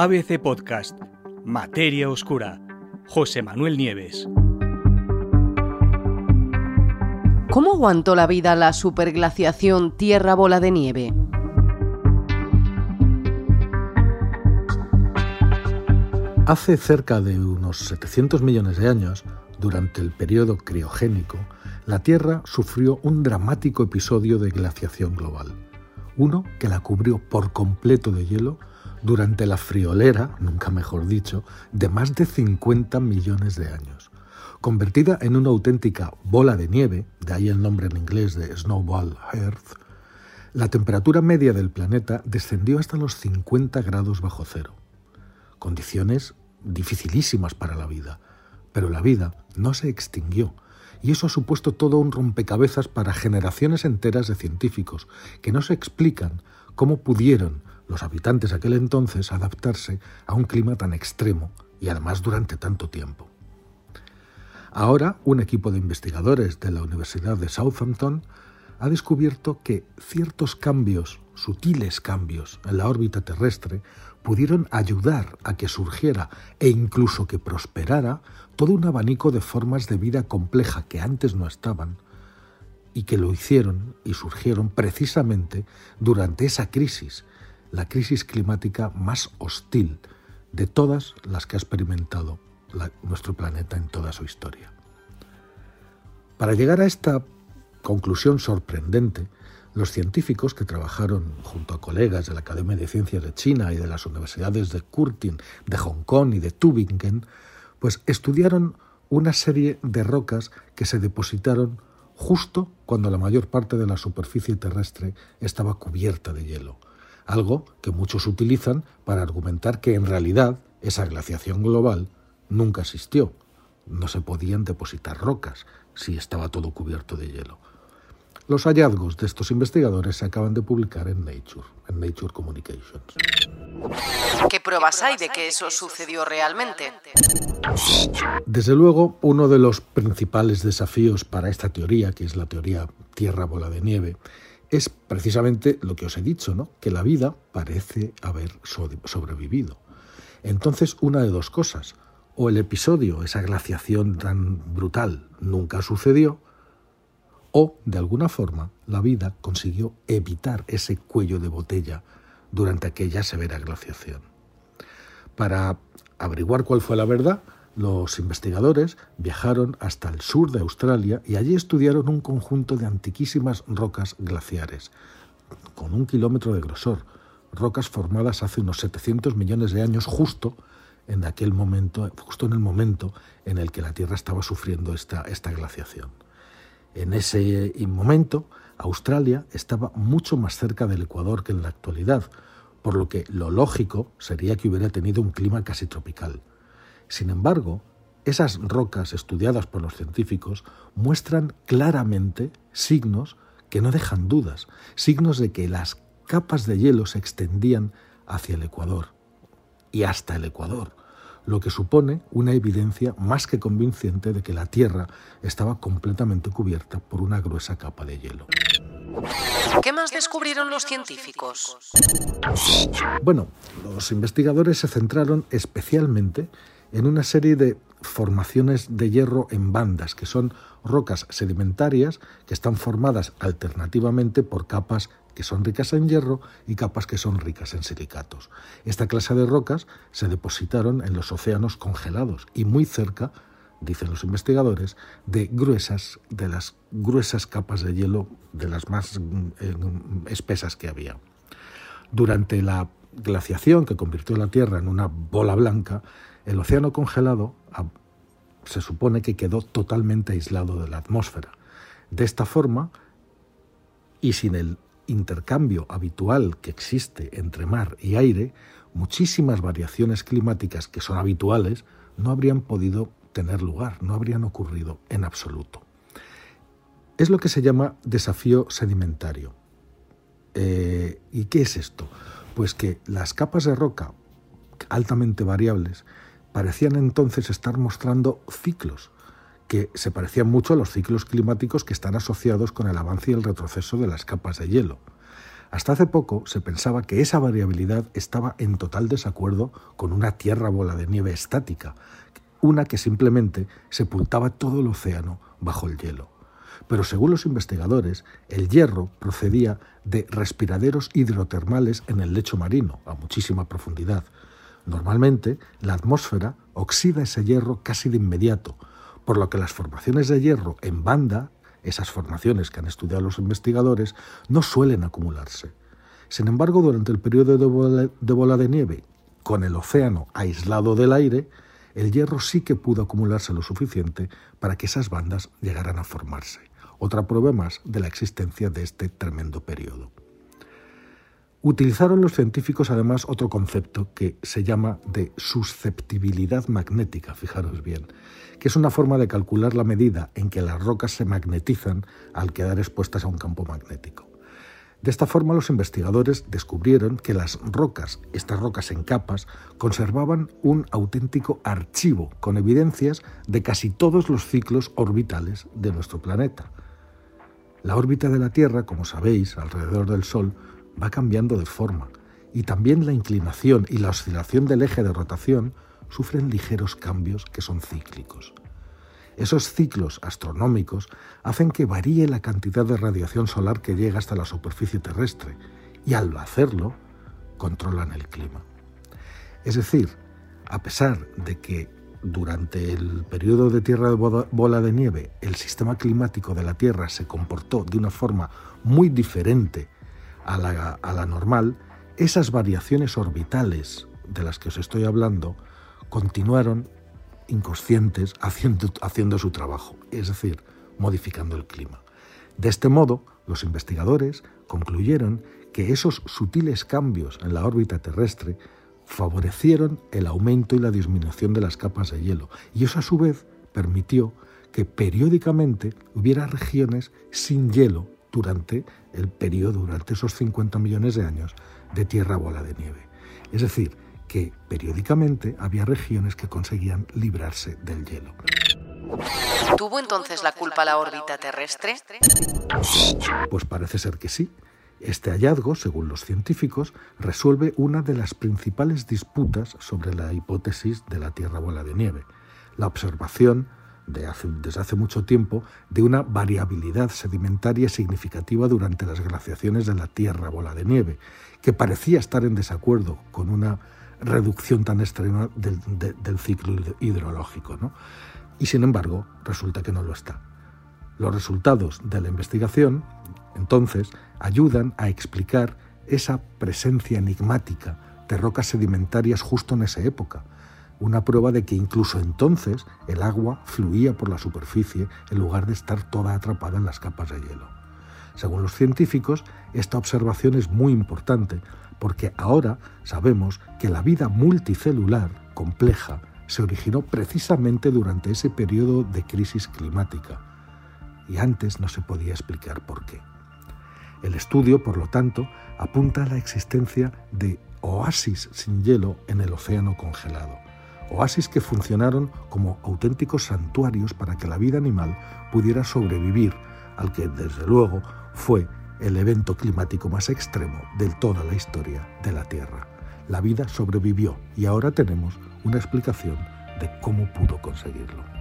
ABC Podcast, Materia Oscura, José Manuel Nieves. ¿Cómo aguantó la vida la superglaciación Tierra Bola de Nieve? Hace cerca de unos 700 millones de años, durante el periodo criogénico, la Tierra sufrió un dramático episodio de glaciación global. Uno que la cubrió por completo de hielo durante la friolera, nunca mejor dicho, de más de 50 millones de años. Convertida en una auténtica bola de nieve, de ahí el nombre en inglés de Snowball Earth, la temperatura media del planeta descendió hasta los 50 grados bajo cero. Condiciones dificilísimas para la vida, pero la vida no se extinguió, y eso ha supuesto todo un rompecabezas para generaciones enteras de científicos que no se explican cómo pudieron los habitantes de aquel entonces adaptarse a un clima tan extremo y además durante tanto tiempo. Ahora, un equipo de investigadores de la Universidad de Southampton ha descubierto que ciertos cambios, sutiles cambios en la órbita terrestre, pudieron ayudar a que surgiera e incluso que prosperara todo un abanico de formas de vida compleja que antes no estaban y que lo hicieron y surgieron precisamente durante esa crisis, la crisis climática más hostil de todas las que ha experimentado nuestro planeta en toda su historia. Para llegar a esta conclusión sorprendente, los científicos que trabajaron junto a colegas de la Academia de Ciencias de China y de las universidades de Curtin, de Hong Kong y de Tübingen, pues estudiaron una serie de rocas que se depositaron justo cuando la mayor parte de la superficie terrestre estaba cubierta de hielo, algo que muchos utilizan para argumentar que en realidad esa glaciación global nunca existió. No se podían depositar rocas si estaba todo cubierto de hielo. Los hallazgos de estos investigadores se acaban de publicar en Nature, en Nature Communications. ¿Qué pruebas hay de que eso sucedió realmente? Desde luego, uno de los principales desafíos para esta teoría, que es la teoría Tierra bola de nieve, es precisamente lo que os he dicho, ¿no? Que la vida parece haber sobrevivido. Entonces, una de dos cosas. O el episodio, esa glaciación tan brutal, nunca sucedió, o, de alguna forma, la vida consiguió evitar ese cuello de botella durante aquella severa glaciación. Para averiguar cuál fue la verdad, los investigadores viajaron hasta el sur de Australia y allí estudiaron un conjunto de antiquísimas rocas glaciares, con un kilómetro de grosor, rocas formadas hace unos 700 millones de años justo en aquel momento, justo en el momento en el que la Tierra estaba sufriendo esta, esta glaciación. En ese momento, Australia estaba mucho más cerca del Ecuador que en la actualidad, por lo que lo lógico sería que hubiera tenido un clima casi tropical. Sin embargo, esas rocas estudiadas por los científicos muestran claramente signos que no dejan dudas, signos de que las capas de hielo se extendían hacia el Ecuador y hasta el Ecuador, lo que supone una evidencia más que convincente de que la Tierra estaba completamente cubierta por una gruesa capa de hielo. ¿Qué más descubrieron los científicos? Bueno, los investigadores se centraron especialmente en una serie de formaciones de hierro en bandas, que son rocas sedimentarias que están formadas alternativamente por capas que son ricas en hierro y capas que son ricas en silicatos. Esta clase de rocas se depositaron en los océanos congelados y muy cerca, dicen los investigadores, de gruesas de las gruesas capas de hielo de las más eh, espesas que había. Durante la glaciación que convirtió la Tierra en una bola blanca, el océano congelado ah, se supone que quedó totalmente aislado de la atmósfera. De esta forma, y sin el intercambio habitual que existe entre mar y aire, muchísimas variaciones climáticas que son habituales no habrían podido tener lugar, no habrían ocurrido en absoluto. Es lo que se llama desafío sedimentario. Eh, ¿Y qué es esto? Pues que las capas de roca altamente variables parecían entonces estar mostrando ciclos, que se parecían mucho a los ciclos climáticos que están asociados con el avance y el retroceso de las capas de hielo. Hasta hace poco se pensaba que esa variabilidad estaba en total desacuerdo con una tierra bola de nieve estática, una que simplemente sepultaba todo el océano bajo el hielo. Pero según los investigadores, el hierro procedía de respiraderos hidrotermales en el lecho marino, a muchísima profundidad. Normalmente, la atmósfera oxida ese hierro casi de inmediato, por lo que las formaciones de hierro en banda, esas formaciones que han estudiado los investigadores, no suelen acumularse. Sin embargo, durante el periodo de bola de, nieve, con el océano aislado del aire, el hierro sí que pudo acumularse lo suficiente para que esas bandas llegaran a formarse. Otra prueba más de la existencia de este tremendo periodo. Utilizaron los científicos además otro concepto que se llama de susceptibilidad magnética, fijaros bien, que es una forma de calcular la medida en que las rocas se magnetizan al quedar expuestas a un campo magnético. De esta forma los investigadores descubrieron que las rocas, estas rocas en capas, conservaban un auténtico archivo con evidencias de casi todos los ciclos orbitales de nuestro planeta. La órbita de la Tierra, como sabéis, alrededor del Sol, va cambiando de forma y también la inclinación y la oscilación del eje de rotación sufren ligeros cambios que son cíclicos. Esos ciclos astronómicos hacen que varíe la cantidad de radiación solar que llega hasta la superficie terrestre y al hacerlo controlan el clima. Es decir, a pesar de que durante el periodo de tierra de bola de nieve el sistema climático de la Tierra se comportó de una forma muy diferente a la, normal, esas variaciones orbitales de las que os estoy hablando continuaron inconscientes haciendo su trabajo, es decir, modificando el clima. De este modo, los investigadores concluyeron que esos sutiles cambios en la órbita terrestre favorecieron el aumento y la disminución de las capas de hielo, y eso a su vez permitió que periódicamente hubiera regiones sin hielo durante el periodo, durante esos 50 millones de años de tierra bola de nieve. Es decir, que periódicamente había regiones que conseguían librarse del hielo. ¿Tuvo entonces la culpa la órbita terrestre? Pues parece ser que sí. Este hallazgo, según los científicos, resuelve una de las principales disputas sobre la hipótesis de la Tierra bola de nieve, la observación desde hace mucho tiempo de una variabilidad sedimentaria significativa durante las glaciaciones de la Tierra bola de nieve, que parecía estar en desacuerdo con una reducción tan extrema del, ciclo hidrológico. Y sin embargo, resulta que no lo está. Los resultados de la investigación, entonces, ayudan a explicar esa presencia enigmática de rocas sedimentarias justo en esa época, una prueba de que incluso entonces el agua fluía por la superficie en lugar de estar toda atrapada en las capas de hielo. Según los científicos, esta observación es muy importante porque ahora sabemos que la vida multicelular compleja se originó precisamente durante ese periodo de crisis climática y antes no se podía explicar por qué. El estudio, por lo tanto, apunta a la existencia de oasis sin hielo en el océano congelado, oasis que funcionaron como auténticos santuarios para que la vida animal pudiera sobrevivir al que desde luego fue el evento climático más extremo de toda la historia de la Tierra. La vida sobrevivió y ahora tenemos una explicación de cómo pudo conseguirlo.